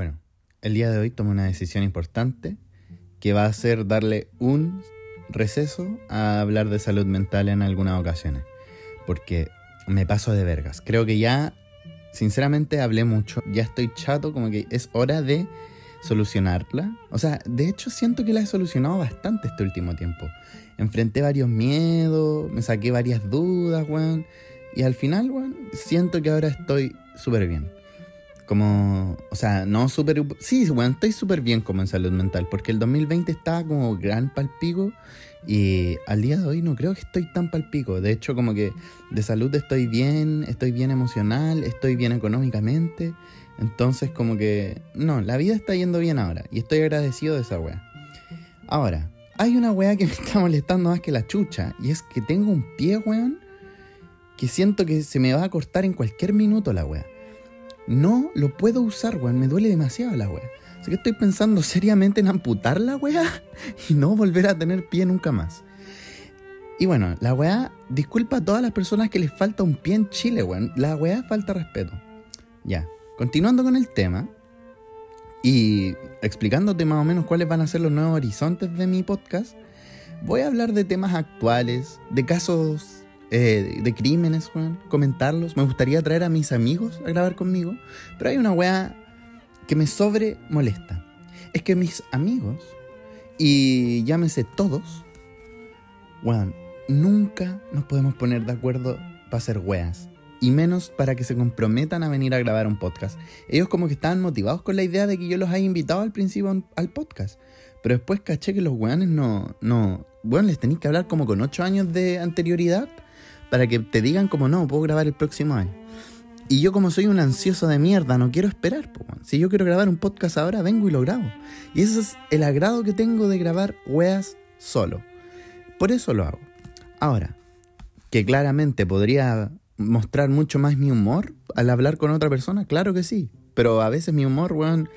Bueno, el día de hoy tomé una decisión importante que va a ser darle un receso a hablar de salud mental en algunas ocasiones. Porque me paso de vergas. Creo que ya, sinceramente, hablé mucho. Ya estoy chato, como que es hora de solucionarla. O sea, de hecho siento que la he solucionado bastante este último tiempo. Enfrenté varios miedos, me saqué varias dudas, weón. Y al final, weón, siento que ahora estoy súper bien. Como, o sea, no súper... Sí, weón, estoy súper bien como en salud mental, porque el 2020 estaba como gran palpico y al día de hoy no creo que estoy tan palpico. De hecho, como que de salud estoy bien, estoy bien emocional, estoy bien económicamente. Entonces, como que, no, la vida está yendo bien ahora y estoy agradecido de esa wea. Ahora, hay una wea que me está molestando más que la chucha y es que tengo un pie, weón, que siento que se me va a cortar en cualquier minuto la wea. No lo puedo usar, weón, me duele demasiado la wea. Así que estoy pensando seriamente en amputar la wea y no volver a tener pie nunca más. Y bueno, la weá, disculpa a todas las personas que les falta un pie en Chile, weón. La weá falta respeto. Ya, continuando con el tema y explicándote más o menos cuáles van a ser los nuevos horizontes de mi podcast, voy a hablar de temas actuales, de casos eh, de crímenes, weón, comentarlos. Me gustaría traer a mis amigos a grabar conmigo, pero hay una weá que me sobre molesta. Es que mis amigos, y llámese todos, weón, nunca nos podemos poner de acuerdo para hacer weas. Y menos para que se comprometan a venir a grabar un podcast. Ellos como que estaban motivados con la idea de que yo los haya invitado al principio al podcast. Pero después caché que los weones no... no bueno, les tenéis que hablar como con 8 años de anterioridad para que te digan como no, puedo grabar el próximo año. Y yo como soy un ansioso de mierda, no quiero esperar. si yo quiero grabar un podcast ahora, vengo y lo grabo. Y ese es el agrado que tengo de grabar weas solo. Por eso lo hago. Ahora, que claramente podría mostrar mucho más mi humor al hablar con otra persona, claro que sí. Pero a veces mi humor, weón,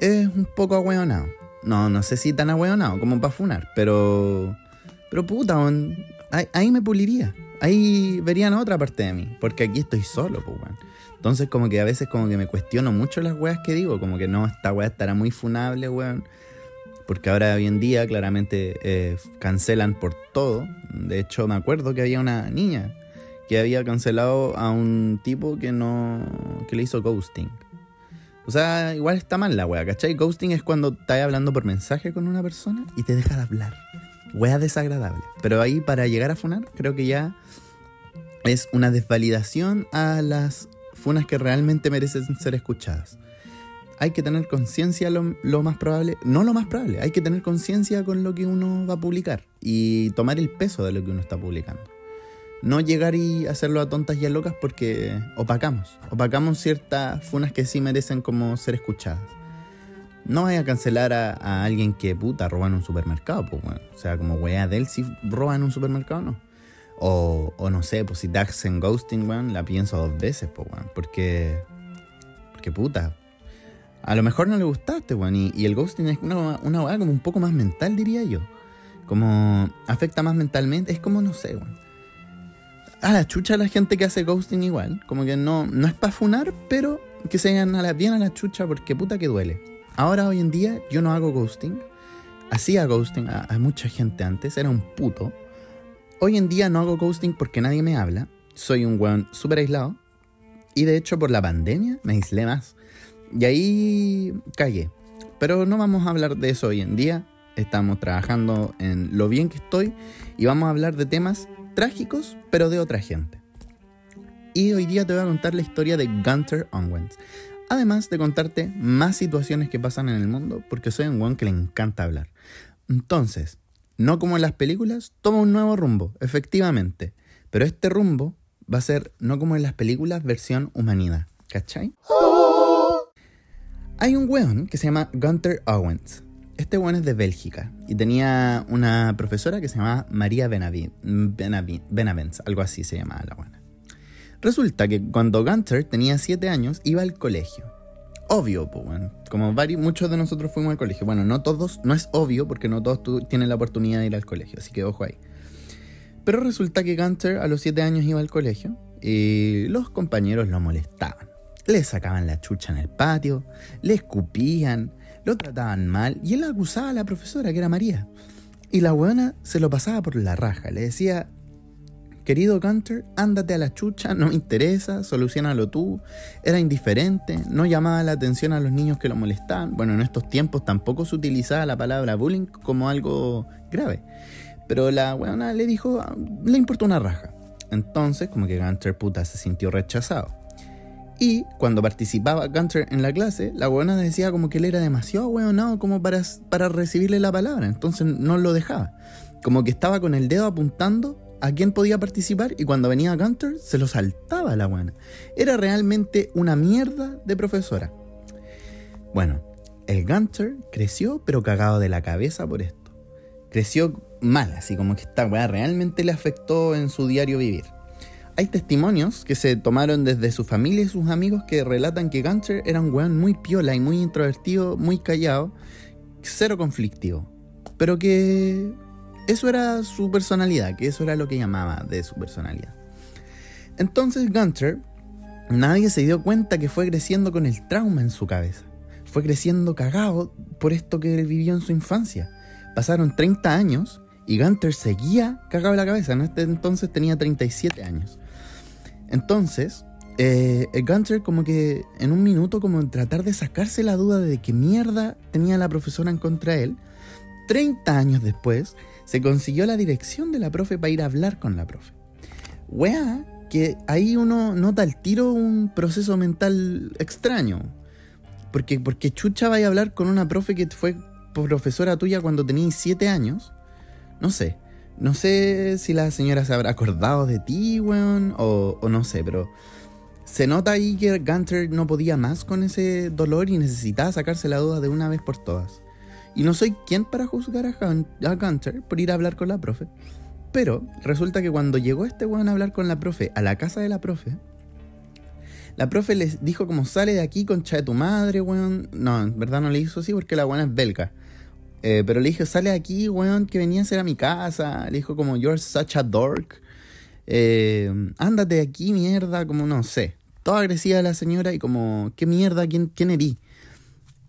es un poco ahueonado. No, no sé si tan ahueonado como para funar, pero... Pero puta, ahí, me puliría. Ahí verían otra parte de mí. Porque aquí estoy solo, pues, weón. Entonces, como que a veces como que me cuestiono mucho las weas que digo. Como que no, esta wea estará muy funable, weón. Porque ahora hoy en día claramente eh, cancelan por todo. De hecho, me acuerdo que había una niña que había cancelado a un tipo que no. que le hizo ghosting. O sea, igual está mal la wea, ¿cachai? Ghosting es cuando estás hablando por mensaje con una persona y te deja de hablar wea desagradable. Pero ahí para llegar a funar, creo que ya es una desvalidación a las funas que realmente merecen ser escuchadas. Hay que tener conciencia lo, lo, más probable, no lo más probable, hay que tener conciencia con lo que uno va a publicar y tomar el peso de lo que uno está publicando. No llegar y hacerlo a tontas y a locas porque opacamos, opacamos ciertas funas que sí merecen como ser escuchadas. No vaya a cancelar a, alguien que puta roba en un supermercado, pues, bueno. O sea, como wea de si roba en un supermercado, no. O, o no sé, pues si te hacen ghosting, weón, la pienso dos veces, pues, weón. Porque. Porque puta. A lo mejor no le gustaste, weón. Y, el ghosting es una, una weá como un poco más mental, diría yo. Como afecta más mentalmente. Es como, no sé, weón. A la chucha la gente que hace ghosting igual. Como que no, no es para funar, pero que se vayan a la, bien a la chucha porque puta que duele. Ahora, hoy en día, yo no hago ghosting. Hacía ghosting a, mucha gente antes, era un puto. Hoy en día no hago ghosting porque nadie me habla. Soy un weón súper aislado. Y de hecho, por la pandemia me aislé más. Y ahí cagué. Pero no vamos a hablar de eso hoy en día. Estamos trabajando en lo bien que estoy y vamos a hablar de temas trágicos, pero de otra gente. Y hoy día te voy a contar la historia de Gunter Owens además de contarte más situaciones que pasan en el mundo, porque soy un weón que le encanta hablar. Entonces, no como en las películas, toma un nuevo rumbo, efectivamente. Pero este rumbo va a ser no como en las películas, versión humanidad. ¿Cachai? Hay un weón que se llama Gunther Owens. Este weón es de Bélgica y tenía una profesora que se llamaba María Benavent, algo así se llamaba la buena. Resulta que cuando Gunter tenía 7 años iba al colegio. Obvio, pues, como varios, muchos de nosotros fuimos al colegio. Bueno, no todos, no es obvio porque no todos tienen la oportunidad de ir al colegio, así que ojo ahí. Pero resulta que Gunter a los 7 años iba al colegio y los compañeros lo molestaban. le sacaban la chucha en el patio, le escupían, lo trataban mal y él acusaba a la profesora, que era María. Y la weona se lo pasaba por la raja, le decía, querido Gunter, ándate a la chucha, no me interesa, solucionalo tú. Era indiferente, no llamaba la atención a los niños que lo molestaban. Bueno, en estos tiempos tampoco se utilizaba la palabra bullying como algo grave. Pero la weona le dijo, le importó una raja. Entonces, como que Gunter puta se sintió rechazado. Y cuando participaba Gunter en la clase, la weona decía como que él era demasiado weonado como para, para recibirle la palabra. Entonces no lo dejaba. Como que estaba con el dedo apuntando a quién podía participar y cuando venía Gunter se lo saltaba la buena. Era realmente una mierda de profesora. Bueno, el Gunter creció pero cagado de la cabeza por esto. Creció mal, así como que esta weá realmente le afectó en su diario vivir. Hay testimonios que se tomaron desde su familia y sus amigos que relatan que Gunter era un weón muy piola y muy introvertido, muy callado, cero conflictivo, pero que eso era su personalidad, que eso era lo que llamaba de su personalidad. Entonces Gunter, nadie se dio cuenta que fue creciendo con el trauma en su cabeza. Fue creciendo cagado por esto que él vivió en su infancia. Pasaron 30 años y Gunter seguía cagado en la cabeza. En este entonces tenía 37 años. Entonces, eh, Gunter como que en un minuto como en tratar de sacarse la duda de qué mierda tenía la profesora en contra de él, 30 años después, se consiguió la dirección de la profe para ir a hablar con la profe. Wea, que ahí uno nota el tiro un proceso mental extraño. Porque, porque chucha vaya a hablar con una profe que fue profesora tuya cuando tenías 7 años. No sé. No sé si la señora se habrá acordado de ti, weón, o, o no sé, pero se nota ahí que Gunter no podía más con ese dolor y necesitaba sacarse la duda de una vez por todas. Y no soy quien para juzgar a, Gunter por ir a hablar con la profe. Pero resulta que cuando llegó este weón a hablar con la profe a la casa de la profe, la profe les dijo como sale de aquí concha de tu madre, weón. No, en verdad no le hizo así porque la weón es belga. Eh, pero le dijo, sale de aquí, weón, que venía a a mi casa. Le dijo como, you're such a dork. Eh, ándate de aquí, mierda, como no sé. Toda agresiva la señora y como, ¿qué mierda? ¿Quién, quién erí?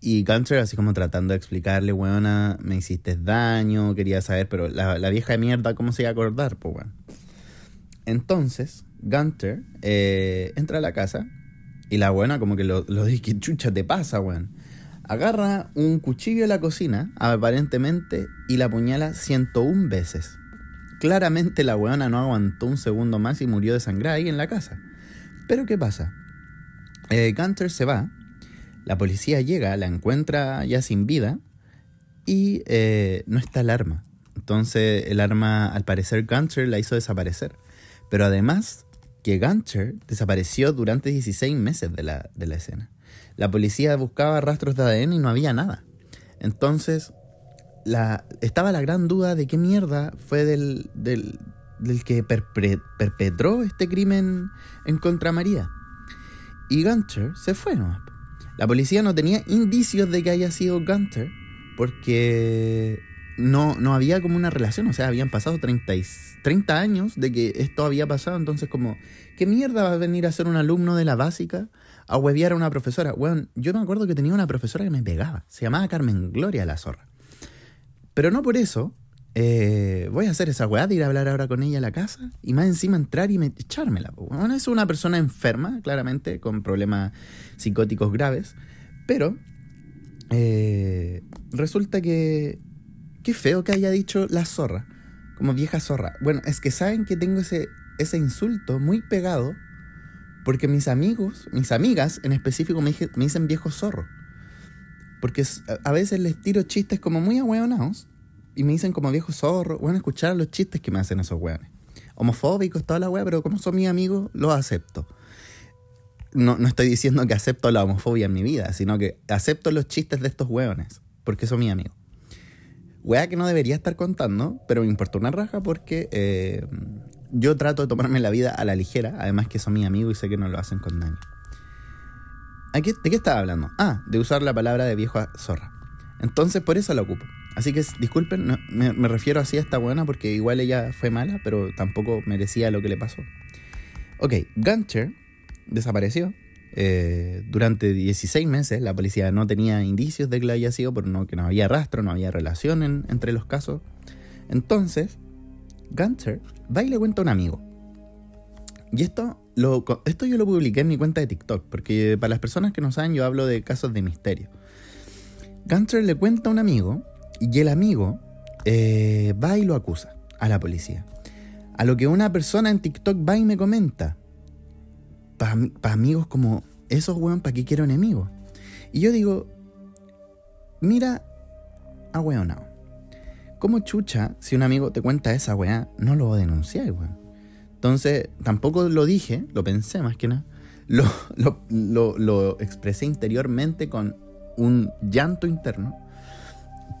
Y Gunter así como tratando de explicarle, weona, me hiciste daño, quería saber, pero la, vieja de mierda, ¿cómo se iba a acordar, pues, weón? Entonces, Gunter eh, entra a la casa y la buena como que lo, lo dice, ¿qué chucha te pasa, weón? Agarra un cuchillo de la cocina, aparentemente, y la apuñala 101 veces. Claramente la weona no aguantó un segundo más y murió desangrada ahí en la casa. Pero ¿qué pasa? Eh, Gunter se va la policía llega, la encuentra ya sin vida y eh, no está el arma. Entonces el arma, al parecer, Gunter la hizo desaparecer. Pero además que Gunter desapareció durante 16 meses de la, escena. La policía buscaba rastros de ADN y no había nada. Entonces la, estaba la gran duda de qué mierda fue del, del, que perpetró este crimen en contra María. Y Gunter se fue nomás. La policía no tenía indicios de que haya sido Gunter porque no, no había como una relación, o sea, habían pasado 30, 30 años de que esto había pasado, entonces como, ¿qué mierda va a venir a ser un alumno de la básica a huevear a una profesora? Bueno, yo me acuerdo que tenía una profesora que me pegaba, se llamaba Carmen Gloria la zorra. Pero no por eso eh, voy a hacer esa weá de ir a hablar ahora con ella a la casa y más encima entrar y me, echármela. Bueno, es una persona enferma, claramente, con problemas psicóticos graves, pero eh, resulta que... Qué feo que haya dicho la zorra, como vieja zorra. Bueno, es que saben que tengo ese, ese insulto muy pegado porque mis amigos, mis amigas en específico me, me dicen viejo zorro. Porque a veces les tiro chistes como muy ahueonados y me dicen como viejo zorro, bueno, escuchar los chistes que me hacen esos weones. Homofóbicos, toda la wea, pero como son mis amigos, los acepto. No, no estoy diciendo que acepto la homofobia en mi vida, sino que acepto los chistes de estos weones, porque son mis amigos. Wea que no debería estar contando, pero me importa una raja porque eh, yo trato de tomarme la vida a la ligera, además que son mis amigos y sé que no lo hacen con daño. ¿De qué estaba hablando? Ah, de usar la palabra de viejo zorra. Entonces por eso la ocupo. Así que disculpen, me, refiero así a esta buena porque igual ella fue mala, pero tampoco merecía lo que le pasó. Ok, Gunter desapareció Eh, durante 16 meses la policía no tenía indicios de que lo haya sido, pero no, que no había rastro, no había relación entre los casos. Entonces, Gunter va y le cuenta a un amigo. Y esto, lo, esto yo lo publiqué en mi cuenta de TikTok, porque para las personas que no saben yo hablo de casos de misterio. Gunter le cuenta a un amigo y el amigo eh, va y lo acusa a la policía. A lo que una persona en TikTok va y me comenta, para amigos como esos, weón, ¿para qué quiero enemigos? Y yo digo, mira, a weón, no. ¿Cómo chucha, si un amigo te cuenta esa weá, no lo denunciar, weón? Entonces, tampoco lo dije, lo pensé más que nada. Lo, lo, lo, expresé interiormente con un llanto interno,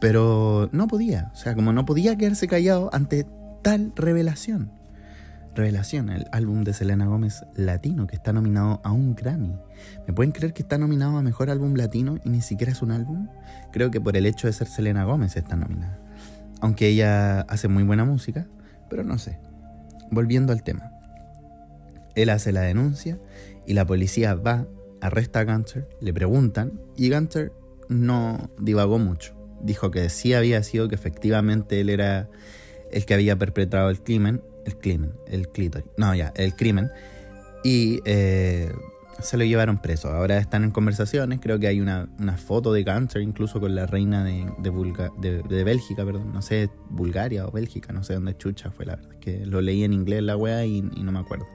pero no podía. O sea, como no podía quedarse callado ante tal revelación. Revelación, el álbum de Selena Gómez latino que está nominado a un Grammy. ¿Me pueden creer que está nominado a Mejor Álbum Latino y ni siquiera es un álbum? Creo que por el hecho de ser Selena Gómez está nominada. Aunque ella hace muy buena música, pero no sé. Volviendo al tema. Él hace la denuncia y la policía va, arresta a Gunter, le preguntan y Gunter no divagó mucho. Dijo que sí había sido que efectivamente él era el que había perpetrado el crimen el crimen, el clítoris. No, ya, el crimen. Y eh, se lo llevaron preso. Ahora están en conversaciones. Creo que hay una, foto de Gunter incluso con la reina de, de, de, Bélgica, perdón. No sé, Bulgaria o Bélgica, no sé dónde chucha fue la verdad. Que lo leí en inglés la wea y no me acuerdo.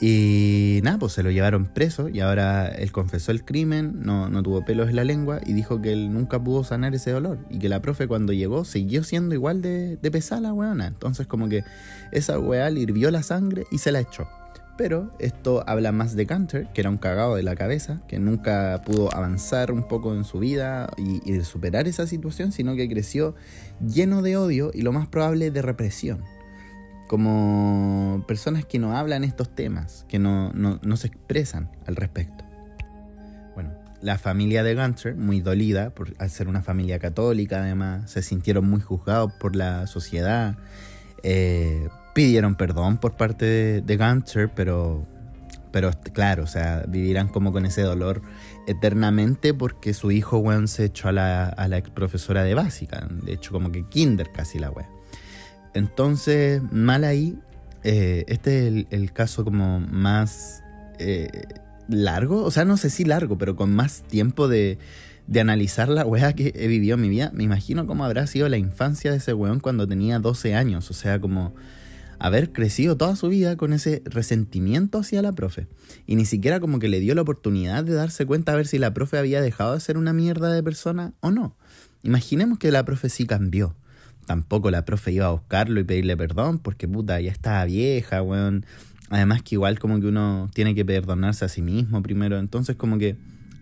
Y nada, pues se lo llevaron preso y ahora él confesó el crimen, no, no, tuvo pelos en la lengua y dijo que él nunca pudo sanar ese dolor y que la profe cuando llegó siguió siendo igual de, de pesada la weona. Entonces como que esa weá le hirvió la sangre y se la echó. Pero esto habla más de Canter, que era un cagado de la cabeza, que nunca pudo avanzar un poco en su vida y superar esa situación, sino que creció lleno de odio y lo más probable de represión como personas que no hablan estos temas, que no, se expresan al respecto. Bueno, la familia de Gunter, muy dolida, por, al ser una familia católica además, se sintieron muy juzgados por la sociedad, eh, pidieron perdón por parte de, de pero, pero claro, o sea, vivirán como con ese dolor eternamente porque su hijo, weón, se echó a la, a la ex profesora de básica, de hecho como que kinder casi la weón. Entonces, mal ahí, eh, este es el, caso como más eh, largo, o sea, no sé si largo, pero con más tiempo de, de analizar la weá que he vivido en mi vida. Me imagino cómo habrá sido la infancia de ese weón cuando tenía 12 años, o sea, como haber crecido toda su vida con ese resentimiento hacia la profe. Y ni siquiera como que le dio la oportunidad de darse cuenta a ver si la profe había dejado de ser una mierda de persona o no. Imaginemos que la profe sí cambió tampoco la profe iba a buscarlo y pedirle perdón, porque puta, ya estaba vieja, weón. Además que igual como que uno tiene que perdonarse a sí mismo primero, entonces como que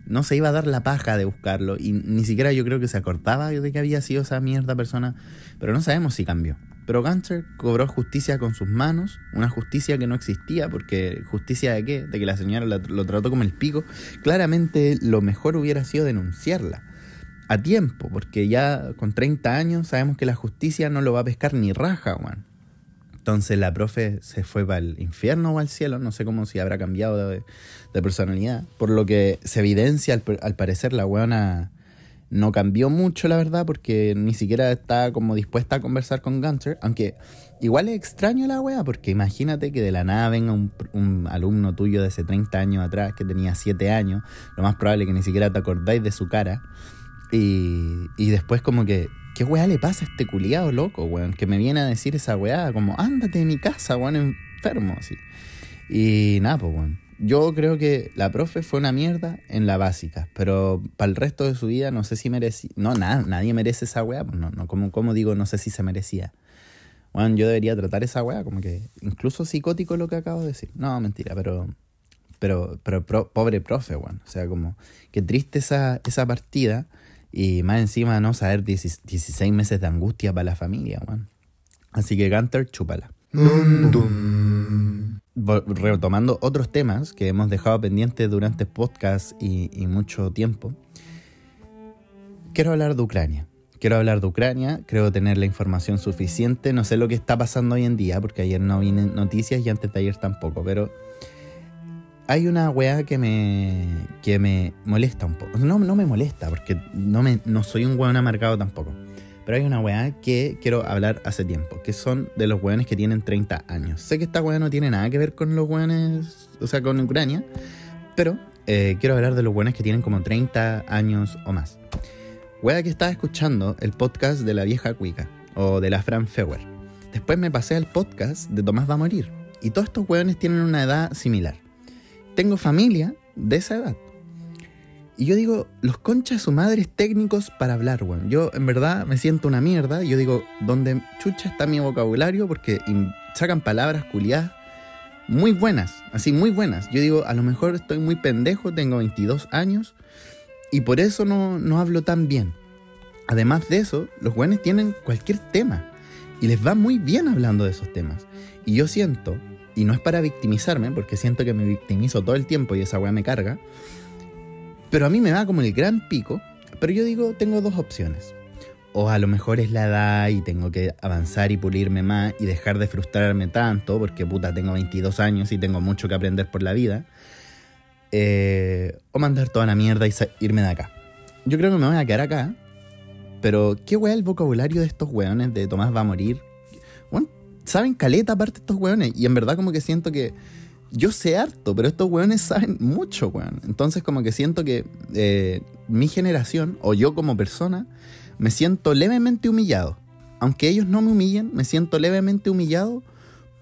no se iba a dar la paja de buscarlo y ni siquiera yo creo que se acordaba de que había sido esa mierda persona, pero no sabemos si cambió. Pero Gunter cobró justicia con sus manos, una justicia que no existía, porque justicia de qué? De que la señora lo trató como el pico. Claramente lo mejor hubiera sido denunciarla a tiempo, porque ya con 30 años sabemos que la justicia no lo va a pescar ni raja, Juan. Entonces la profe se fue para el infierno o al cielo, no sé cómo si habrá cambiado de, personalidad, por lo que se evidencia al, parecer la weona no cambió mucho, la verdad, porque ni siquiera está como dispuesta a conversar con Gunter, aunque igual es extraño la wea, porque imagínate que de la nada venga un, un, alumno tuyo de hace 30 años atrás, que tenía 7 años, lo más probable es que ni siquiera te acordáis de su cara, y, y después como que, ¿qué weá le pasa a este culiado loco, weón? Que me viene a decir esa weá, como, ándate de mi casa, weón, enfermo, así. Y nada, pues, weón. Yo creo que la profe fue una mierda en la básica, pero para el resto de su vida no sé si merecía. No, nada, nadie merece esa weá, pues no, no, como, como digo, no sé si se merecía. Bueno, yo debería tratar esa weá como que incluso psicótico lo que acabo de decir. No, mentira, pero pero, pero pobre profe, weón. O sea, como que triste esa, esa partida y más encima, no saber 16 meses de angustia para la familia, man. Así que Gunter, chúpala. Retomando otros temas que hemos dejado pendientes durante podcast y, mucho tiempo, quiero hablar de Ucrania. Quiero hablar de Ucrania, creo tener la información suficiente. No sé lo que está pasando hoy en día, porque ayer no vi noticias y antes de ayer tampoco, pero hay una weá que me, que me molesta un poco. No, no me molesta, porque no, me, no soy un weón amargado tampoco. Pero hay una weá que quiero hablar hace tiempo, que son de los weones que tienen 30 años. Sé que esta weá no tiene nada que ver con los weones, o sea, con Ucrania, pero eh, quiero hablar de los weones que tienen como 30 años o más. Weá que estaba escuchando el podcast de la vieja cuica, o de la Fran Feuer. Después me pasé al podcast de Tomás va a morir. Y todos estos weones tienen una edad similar. Tengo familia de esa edad. Y yo digo, los conchas su madres técnicos para hablar, weón. Yo en verdad me siento una mierda. Yo digo, ¿dónde chucha está mi vocabulario? Porque sacan palabras culiadas muy buenas, así muy buenas. Yo digo, a lo mejor estoy muy pendejo, tengo 22 años y por eso no, no hablo tan bien. Además de eso, los weones tienen cualquier tema y les va muy bien hablando de esos temas. Y yo siento, y no es para victimizarme, porque siento que me victimizo todo el tiempo y esa weá me carga, pero a mí me da como el gran pico, pero yo digo, tengo dos opciones. O a lo mejor es la edad y tengo que avanzar y pulirme más y dejar de frustrarme tanto, porque puta, tengo 22 años y tengo mucho que aprender por la vida. Eh, o mandar toda la mierda y irme de acá. Yo creo que me voy a quedar acá. Pero, ¿qué weá el vocabulario de estos weones de Tomás va a morir? Bueno, saben caleta aparte estos weones. Y en verdad como que siento que yo sé harto, pero estos weones saben mucho, weón. Entonces como que siento que eh, mi generación, o yo como persona, me siento levemente humillado. Aunque ellos no me humillen, me siento levemente humillado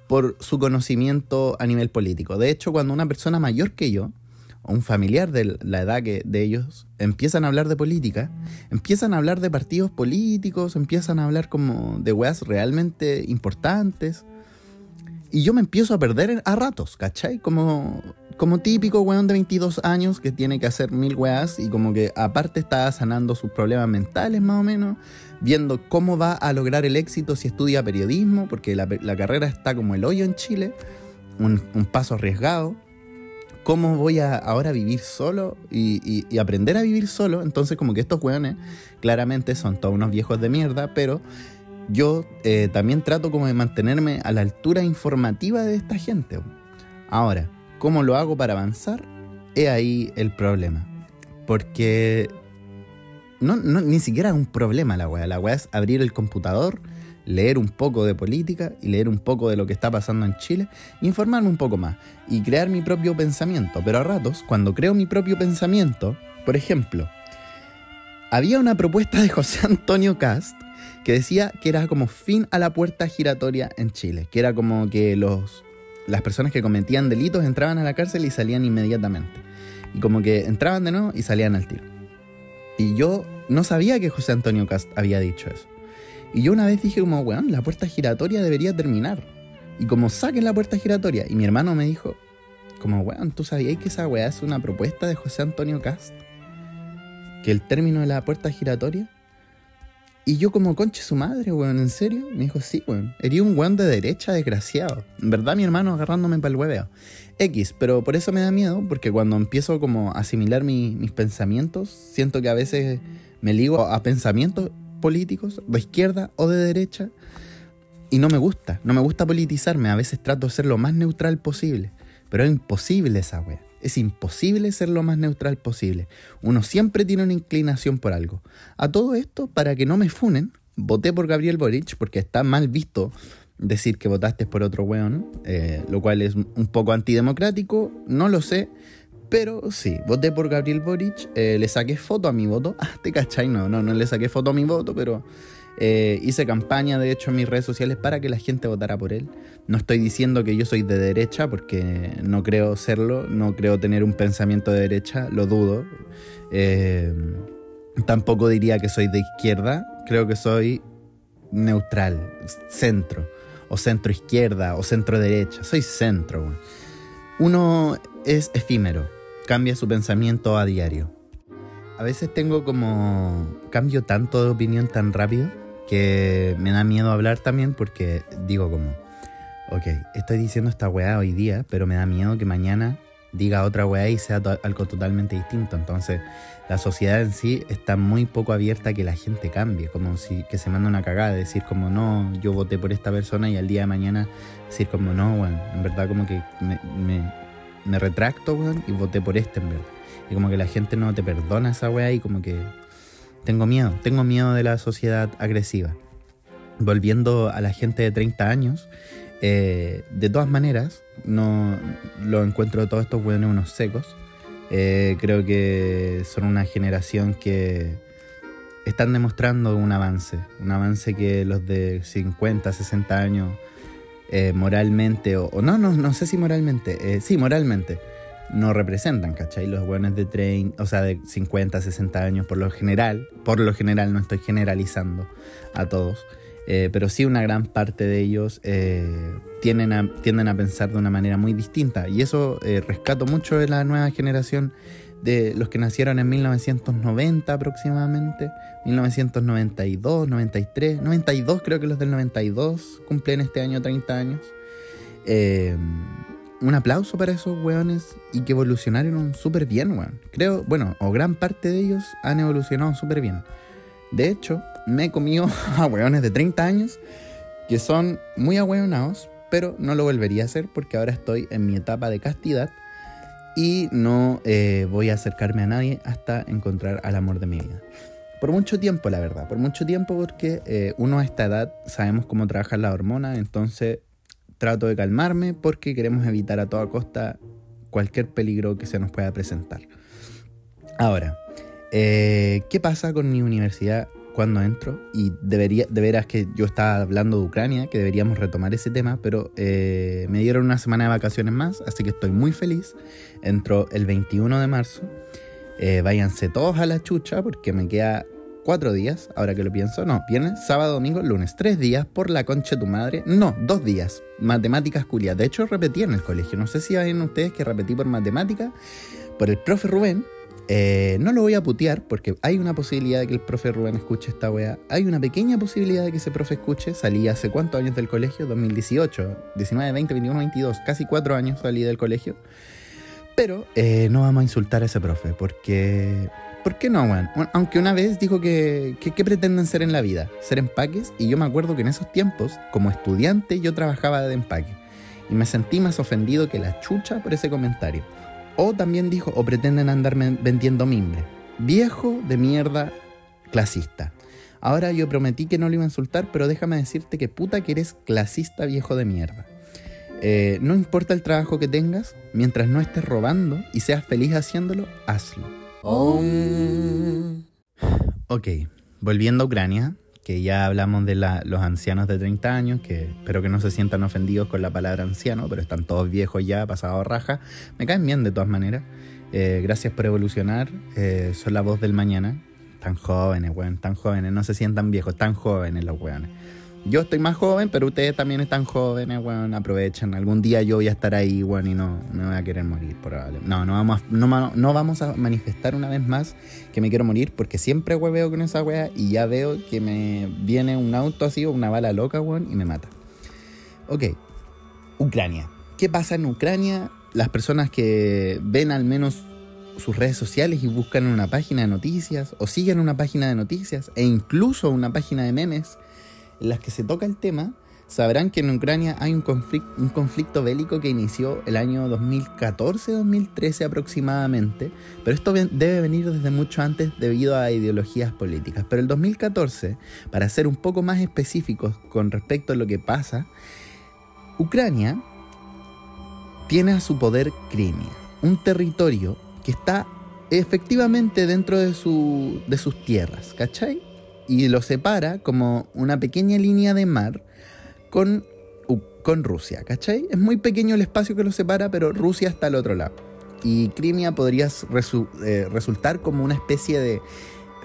por su conocimiento a nivel político. De hecho, cuando una persona mayor que yo, un familiar de la edad que, de ellos, empiezan a hablar de política, empiezan a hablar de partidos políticos, empiezan a hablar como de weas realmente importantes, y yo me empiezo a perder a ratos, ¿cachai? Como, como típico weón de 22 años que tiene que hacer mil weas y como que aparte está sanando sus problemas mentales más o menos, viendo cómo va a lograr el éxito si estudia periodismo, porque la, carrera está como el hoyo en Chile, un, paso arriesgado. ¿Cómo voy a ahora vivir solo y, aprender a vivir solo? Entonces como que estos weones claramente son todos unos viejos de mierda, pero yo eh, también trato como de mantenerme a la altura informativa de esta gente. Ahora, ¿cómo lo hago para avanzar? He ahí el problema. Porque no, ni siquiera es un problema la weá. La weá es abrir el computador, leer un poco de política y leer un poco de lo que está pasando en Chile, informarme un poco más y crear mi propio pensamiento. Pero a ratos, cuando creo mi propio pensamiento, por ejemplo, había una propuesta de José Antonio Cast que decía que era como fin a la puerta giratoria en Chile, que era como que los, las personas que cometían delitos entraban a la cárcel y salían inmediatamente. Y como que entraban de nuevo y salían al tiro. Y yo no sabía que José Antonio Cast había dicho eso. Y yo una vez dije como, weón, la puerta giratoria debería terminar. Y como saquen la puerta giratoria. Y mi hermano me dijo, como, weón, ¿tú sabías que esa weá es una propuesta de José Antonio Cast? Que el término de la puerta giratoria y yo como conche su madre, weón, ¿en serio? Me dijo, sí, weón. Ería un weón de derecha desgraciado. En verdad mi hermano agarrándome para el hueveo. X, pero por eso me da miedo, porque cuando empiezo como a asimilar mis pensamientos, siento que a veces me ligo a pensamientos políticos, de izquierda o de derecha, y no me gusta. No me gusta politizarme. A veces trato de ser lo más neutral posible. Pero es imposible esa weá. Es imposible ser lo más neutral posible. Uno siempre tiene una inclinación por algo. A todo esto, para que no me funen, voté por Gabriel Boric porque está mal visto decir que votaste por otro weón, eh, lo cual es un poco antidemocrático, no lo sé, pero sí, voté por Gabriel Boric, eh, le saqué foto a mi voto. Ah, te cachai, no, no, no le saqué foto a mi voto, pero eh, hice campaña, de hecho, en mis redes sociales para que la gente votara por él. No estoy diciendo que yo soy de derecha, porque no creo serlo, no creo tener un pensamiento de derecha, lo dudo. Eh, tampoco diría que soy de izquierda, creo que soy neutral, centro, o centro izquierda, o centro derecha, soy centro. Uno es efímero, cambia su pensamiento a diario. A veces tengo como cambio tanto de opinión tan rápido que me da miedo hablar también porque digo como, ok, estoy diciendo esta weá hoy día, pero me da miedo que mañana diga otra weá y sea algo totalmente distinto. Entonces, la sociedad en sí está muy poco abierta a que la gente cambie, como si que se manda una cagada, decir como no, yo voté por esta persona y al día de mañana decir como no, bueno, en verdad como que me, me retracto, weón, y voté por este en verdad. Y como que la gente no te perdona esa weá y como que tengo miedo, tengo miedo de la sociedad agresiva. Volviendo a la gente de 30 años, eh, de todas maneras, no lo encuentro todos estos weones unos secos. Eh, creo que son una generación que están demostrando un avance, un avance que los de 50, 60 años eh, moralmente, o, no, no, no sé si moralmente, sí, moralmente, no representan, ¿cachai? Los buenos de 30, o sea, de 50, 60 años, por lo general, por lo general no estoy generalizando a todos, eh, pero sí una gran parte de ellos eh, tienden, a, tienden a pensar de una manera muy distinta. Y eso eh, rescato mucho de la nueva generación de los que nacieron en 1990 aproximadamente, 1992, 93, 92 creo que los del 92 cumplen este año 30 años. un aplauso para esos weones y que evolucionaron súper bien, weón. Creo, bueno, o gran parte de ellos han evolucionado súper bien. De hecho, me he comido a hueones de 30 años que son muy ahueonados, pero no lo volvería a hacer porque ahora estoy en mi etapa de castidad y no eh, voy a acercarme a nadie hasta encontrar al amor de mi vida. Por mucho tiempo, la verdad, por mucho tiempo porque eh, uno a esta edad sabemos cómo trabajar la hormona, entonces trato de calmarme porque queremos evitar a toda costa cualquier peligro que se nos pueda presentar. Ahora, eh, ¿qué pasa con mi universidad cuando entro y debería, de veras que yo estaba hablando de Ucrania, que deberíamos retomar ese tema, pero eh, me dieron una semana de vacaciones más, así que estoy muy feliz. Entro el 21 de marzo. Eh, váyanse todos a la chucha porque me queda cuatro días, ahora que lo pienso. No, viernes, sábado, domingo, lunes. Tres días por la concha de tu madre. No, dos días. Matemáticas culias. De hecho, repetí en el colegio. No sé si ven ustedes que repetí por matemática. Por el profe Rubén, eh, no lo voy a putear porque hay una posibilidad de que el profe Rubén escuche esta wea. Hay una pequeña posibilidad de que ese profe escuche. Salí hace cuántos años del colegio? 2018, 19, 20, 21, 22. Casi cuatro años salí del colegio. Pero eh, no vamos a insultar a ese profe porque... ¿Por qué no, weón? aunque una vez dijo que, ¿Qué pretenden ser en la vida? Ser empaques. Y yo me acuerdo que en esos tiempos, como estudiante, yo trabajaba de empaque. Y me sentí más ofendido que la chucha por ese comentario. O también dijo, o pretenden andarme vendiendo mimbre. Viejo de mierda clasista. Ahora yo prometí que no lo iba a insultar, pero déjame decirte que puta que eres clasista viejo de mierda. Eh, no importa el trabajo que tengas, mientras no estés robando y seas feliz haciéndolo, hazlo. Ok, volviendo a Ucrania, que ya hablamos de los ancianos de 30 años, que espero que no se sientan ofendidos con la palabra anciano, pero están todos viejos ya, pasados raja. Me caen bien de todas maneras. Eh, gracias por evolucionar. Eh, son la voz del mañana. Tan jóvenes, weón, tan jóvenes. No se sientan viejos, tan jóvenes los weones. Yo estoy más joven, pero ustedes también están jóvenes, weón, aprovechen. Algún día yo voy a estar ahí, weón, y no me voy a querer morir, probablemente. No, no vamos, a, no, no, vamos a manifestar una vez más que me quiero morir, porque siempre hueveo con esa wea y ya veo que me viene un auto así o una bala loca, weón, y me mata. Ok, Ucrania. ¿Qué pasa en Ucrania? Las personas que ven al menos sus redes sociales y buscan una página de noticias o siguen una página de noticias e incluso una página de memes las que se toca el tema, sabrán que en Ucrania hay un conflicto, bélico que inició el año 2014-2013 aproximadamente, pero esto debe venir desde mucho antes debido a ideologías políticas. Pero el 2014, para ser un poco más específicos con respecto a lo que pasa, Ucrania tiene a su poder Crimea, un territorio que está efectivamente dentro de, su, de sus tierras, ¿cachai? Y lo separa como una pequeña línea de mar con, con Rusia, ¿cachai? Es muy pequeño el espacio que lo separa, pero Rusia está al otro lado. Y Crimea podría eh, resultar como una especie de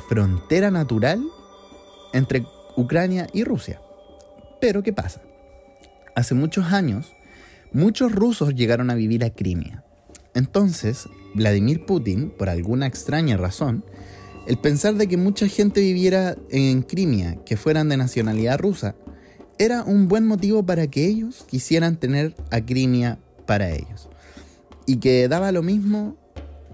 frontera natural entre Ucrania y Rusia. Pero ¿qué pasa? Hace muchos años, muchos rusos llegaron a vivir a Crimea. Entonces, Vladimir Putin, por alguna extraña razón, el pensar de que mucha gente viviera en Crimea que fueran de nacionalidad rusa era un buen motivo para que ellos quisieran tener a Crimea para ellos. Y que daba lo mismo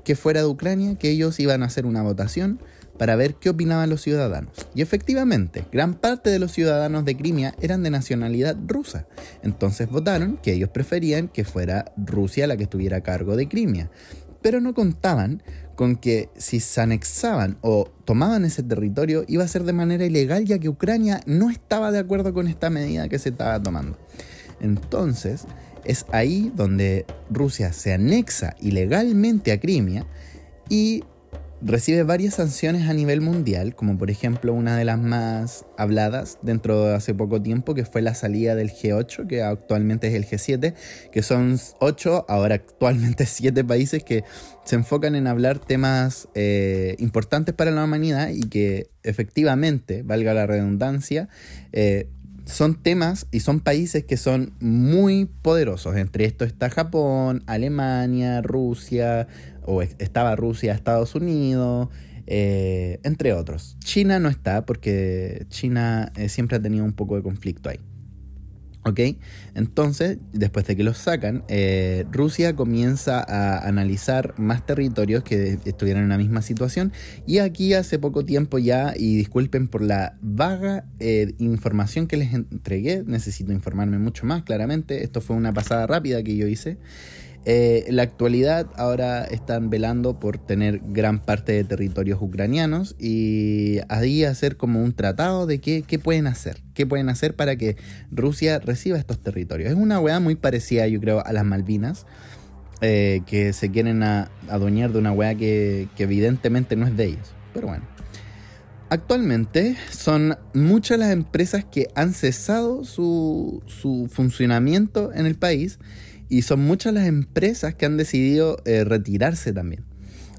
que fuera de Ucrania, que ellos iban a hacer una votación para ver qué opinaban los ciudadanos. Y efectivamente, gran parte de los ciudadanos de Crimea eran de nacionalidad rusa. Entonces votaron que ellos preferían que fuera Rusia la que estuviera a cargo de Crimea. Pero no contaban con que si se anexaban o tomaban ese territorio iba a ser de manera ilegal ya que Ucrania no estaba de acuerdo con esta medida que se estaba tomando. Entonces, es ahí donde Rusia se anexa ilegalmente a Crimea y recibe varias sanciones a nivel mundial, como por ejemplo una de las más habladas dentro de hace poco tiempo, que fue la salida del G8, que actualmente es el G7, que son 8, ahora actualmente 7 países que se enfocan en hablar temas eh, importantes para la humanidad y que efectivamente, valga la redundancia, eh, son temas y son países que son muy poderosos. Entre estos está Japón, Alemania, Rusia, o estaba Rusia, Estados Unidos, eh, entre otros. China no está porque China eh, siempre ha tenido un poco de conflicto ahí. ¿Ok? Entonces, después de que los sacan, eh, Rusia comienza a analizar más territorios que estuvieran en la misma situación. Y aquí hace poco tiempo ya, y disculpen por la vaga información que les entregué, necesito informarme mucho más claramente. Esto fue una pasada rápida que yo hice. Eh, en la actualidad ahora están velando por tener gran parte de territorios ucranianos y ahí hacer como un tratado de qué, pueden hacer, qué pueden hacer para que Rusia reciba estos territorios. Es una weá muy parecida yo creo a las Malvinas, eh, que se quieren adueñar de una weá que, evidentemente no es de ellos, pero bueno. Actualmente son muchas las empresas que han cesado su, su funcionamiento en el país y son muchas las empresas que han decidido eh, retirarse también.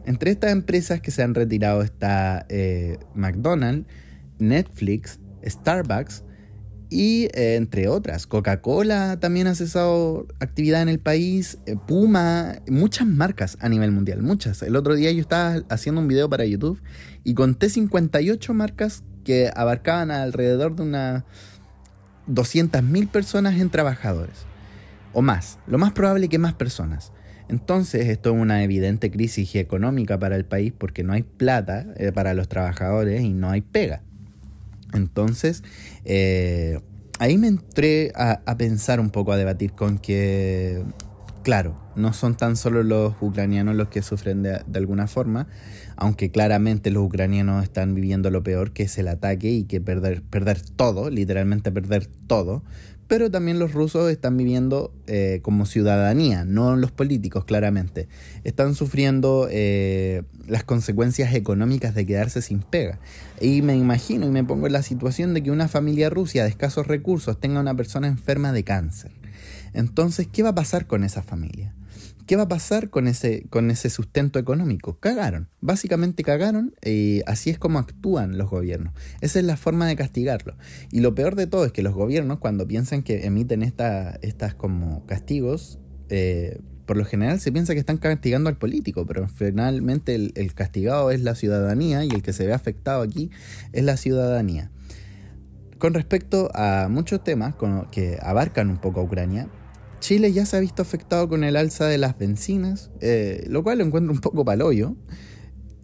Entre estas empresas que se han retirado está eh, McDonald's, Netflix, Starbucks y eh, entre otras. Coca-Cola también ha cesado actividad en el país, Puma, muchas marcas a nivel mundial, muchas. El otro día yo estaba haciendo un video para YouTube y conté 58 marcas que abarcaban alrededor de unas 200.000 personas en trabajadores o más. Lo más probable que más personas. Entonces, esto es una evidente crisis económica para el país porque no hay plata eh, para los trabajadores y no hay pega. Entonces, eh, ahí me entré a, pensar un poco, a debatir con que, claro, no son tan solo los ucranianos los que sufren de, de alguna forma, aunque claramente los ucranianos están viviendo lo peor, que es el ataque y que perder, perder todo, literalmente perder todo, pero también los rusos están viviendo eh, como ciudadanía, no los políticos claramente. Están sufriendo eh, las consecuencias económicas de quedarse sin pega. Y me imagino y me pongo en la situación de que una familia rusa de escasos recursos tenga una persona enferma de cáncer. Entonces, ¿qué va a pasar con esa familia? ¿Qué va a pasar con ese, con ese sustento económico? Cagaron, básicamente cagaron y así es como actúan los gobiernos. Esa es la forma de castigarlo. Y lo peor de todo es que los gobiernos cuando piensan que emiten estas como castigos, eh, por lo general se piensa que están castigando al político, pero finalmente el castigado es la ciudadanía y el que se ve afectado aquí es la ciudadanía. Con respecto a muchos temas que abarcan un poco a Ucrania, Chile ya se ha visto afectado con el alza de las bencinas, eh, lo cual lo encuentro un poco palollo.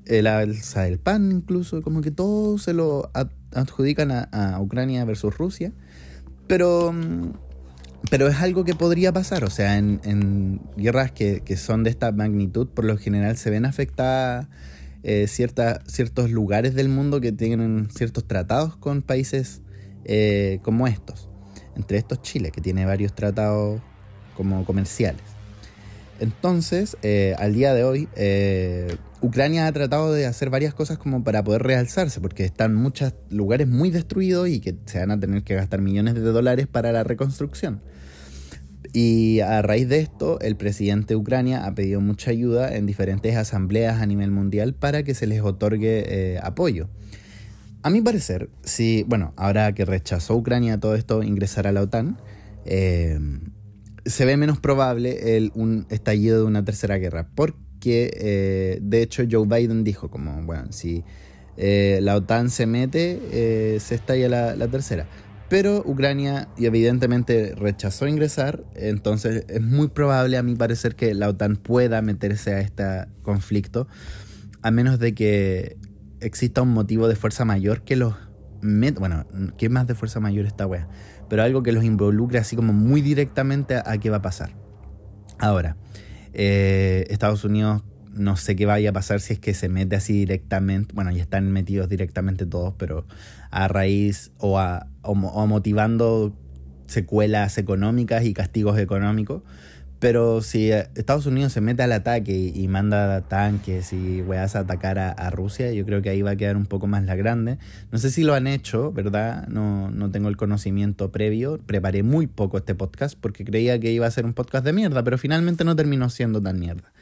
El alza del pan incluso, como que todo se lo adjudican a, Ucrania versus Rusia. Pero, mm, pero es algo que podría pasar, o sea, en, guerras que, son de esta magnitud, por lo general se ven afectadas eh, ciertos lugares del mundo que tienen ciertos tratados con países eh, como estos. Entre estos Chile, que tiene varios tratados como comerciales. Entonces, eh, al día de hoy, eh, Ucrania ha tratado de hacer varias cosas como para poder realzarse, porque están muchos lugares muy destruidos y que se van a tener que gastar millones de dólares para la reconstrucción. Y a raíz de esto, el presidente de Ucrania ha pedido mucha ayuda en diferentes asambleas a nivel mundial para que se les otorgue eh, apoyo. A mi parecer, si, bueno, ahora que rechazó Ucrania todo esto, ingresar a la OTAN, se ve menos probable el, un estallido de una tercera guerra, porque eh, de hecho Joe Biden dijo como, bueno, si eh, la OTAN se mete, eh, se estalla la, la, tercera. Pero Ucrania evidentemente rechazó ingresar, entonces es muy probable a mi parecer que la OTAN pueda meterse a este conflicto, a menos de que exista un motivo de fuerza mayor que los... Bueno, ¿qué más de fuerza mayor esta wea? Pero algo que los involucre así como muy directamente a, qué va a pasar. Ahora, eh, Estados Unidos no sé qué vaya a pasar si es que se mete así directamente. Bueno, ya están metidos directamente todos, pero a raíz o, a, o motivando secuelas económicas y castigos económicos. Pero si eh, Estados Unidos se mete al ataque y manda tanques y weas a atacar a, Rusia, yo creo que ahí va a quedar un poco más la grande. No sé si lo han hecho, ¿verdad? No, no tengo el conocimiento previo. Preparé muy poco este podcast porque creía que iba a ser un podcast de mierda, pero finalmente no terminó siendo tan mierda.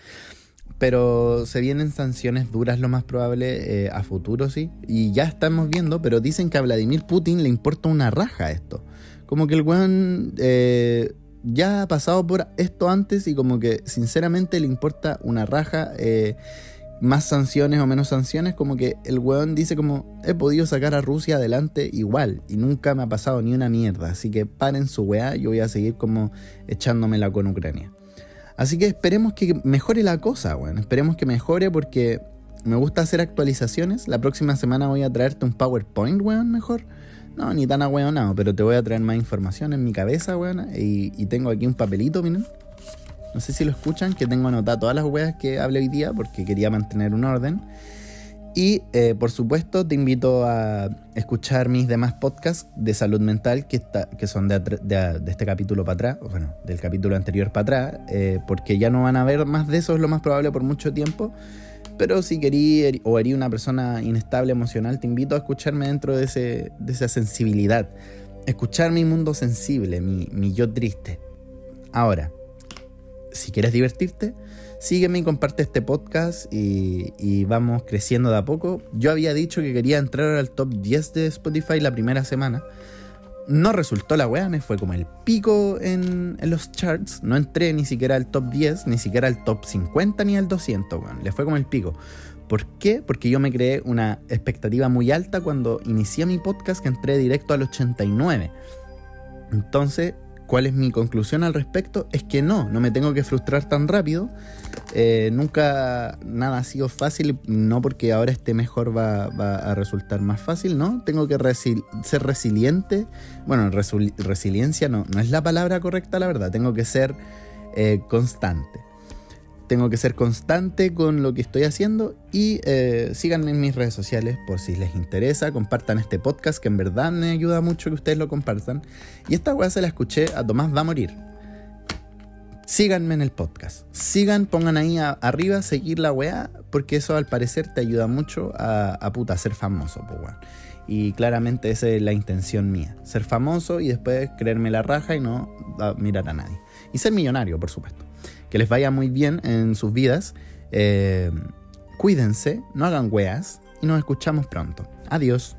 Pero se vienen sanciones duras lo más probable eh, a futuro, sí. Y ya estamos viendo, pero dicen que a Vladimir Putin le importa una raja esto. Como que el weón... Eh, ya ha pasado por esto antes y como que sinceramente le importa una raja. Eh, más sanciones o menos sanciones, como que el weón dice como he podido sacar a Rusia adelante igual y nunca me ha pasado ni una mierda, así que paren su weá, yo voy a seguir como echándomela con Ucrania. Así que esperemos que mejore la cosa, weón, esperemos que mejore porque me gusta hacer actualizaciones, la próxima semana voy a traerte un PowerPoint, weón, mejor no, ni tan ahueonado, pero te voy a traer más información en mi cabeza, weón. Y, tengo aquí un papelito, miren. No sé si lo escuchan, que tengo anotadas todas las weas que hablé hoy día porque quería mantener un orden. Y eh, por supuesto te invito a escuchar mis demás podcasts de salud mental que, está, que son de, este capítulo para atrás, bueno, del capítulo anterior para atrás, eh, porque ya no van a ver más de eso, es lo más probable por mucho tiempo. Pero si querí o eres una persona inestable emocional, te invito a escucharme dentro de, ese, de esa sensibilidad. Escuchar mi mundo sensible, mi, mi yo triste. Ahora, si quieres divertirte, sígueme y comparte este podcast y, y, vamos creciendo de a poco. Yo había dicho que quería entrar al top 10 de Spotify la primera semana. No resultó la weá, me fue como el pico en, los charts. No entré ni siquiera al top 10, ni siquiera al top 50 ni al 200, weón. Le fue como el pico. ¿Por qué? Porque yo me creé una expectativa muy alta cuando inicié mi podcast que entré directo al 89. Entonces ¿Cuál es mi conclusión al respecto? Es que no, no me tengo que frustrar tan rápido. Eh, nunca nada ha sido fácil, no porque ahora esté mejor va, a resultar más fácil, ¿no? Tengo que ser resiliente. Bueno, resiliencia no, no es la palabra correcta, la verdad. Tengo que ser eh, constante tengo que ser constante con lo que estoy haciendo y eh, síganme en mis redes sociales por si les interesa, compartan este podcast que en verdad me ayuda mucho que ustedes lo compartan. Y esta weá se la escuché a Tomás Va a Morir. Síganme en el podcast. Sigan, pongan ahí arriba, seguir la weá, porque eso al parecer te ayuda mucho a, a puta, ser famoso, Y claramente esa es la intención mía. Ser famoso y después creerme la raja y no mirar a nadie. Y ser millonario, por supuesto que les vaya muy bien en sus vidas. Eh, cuídense, no hagan weas y nos escuchamos pronto. Adiós.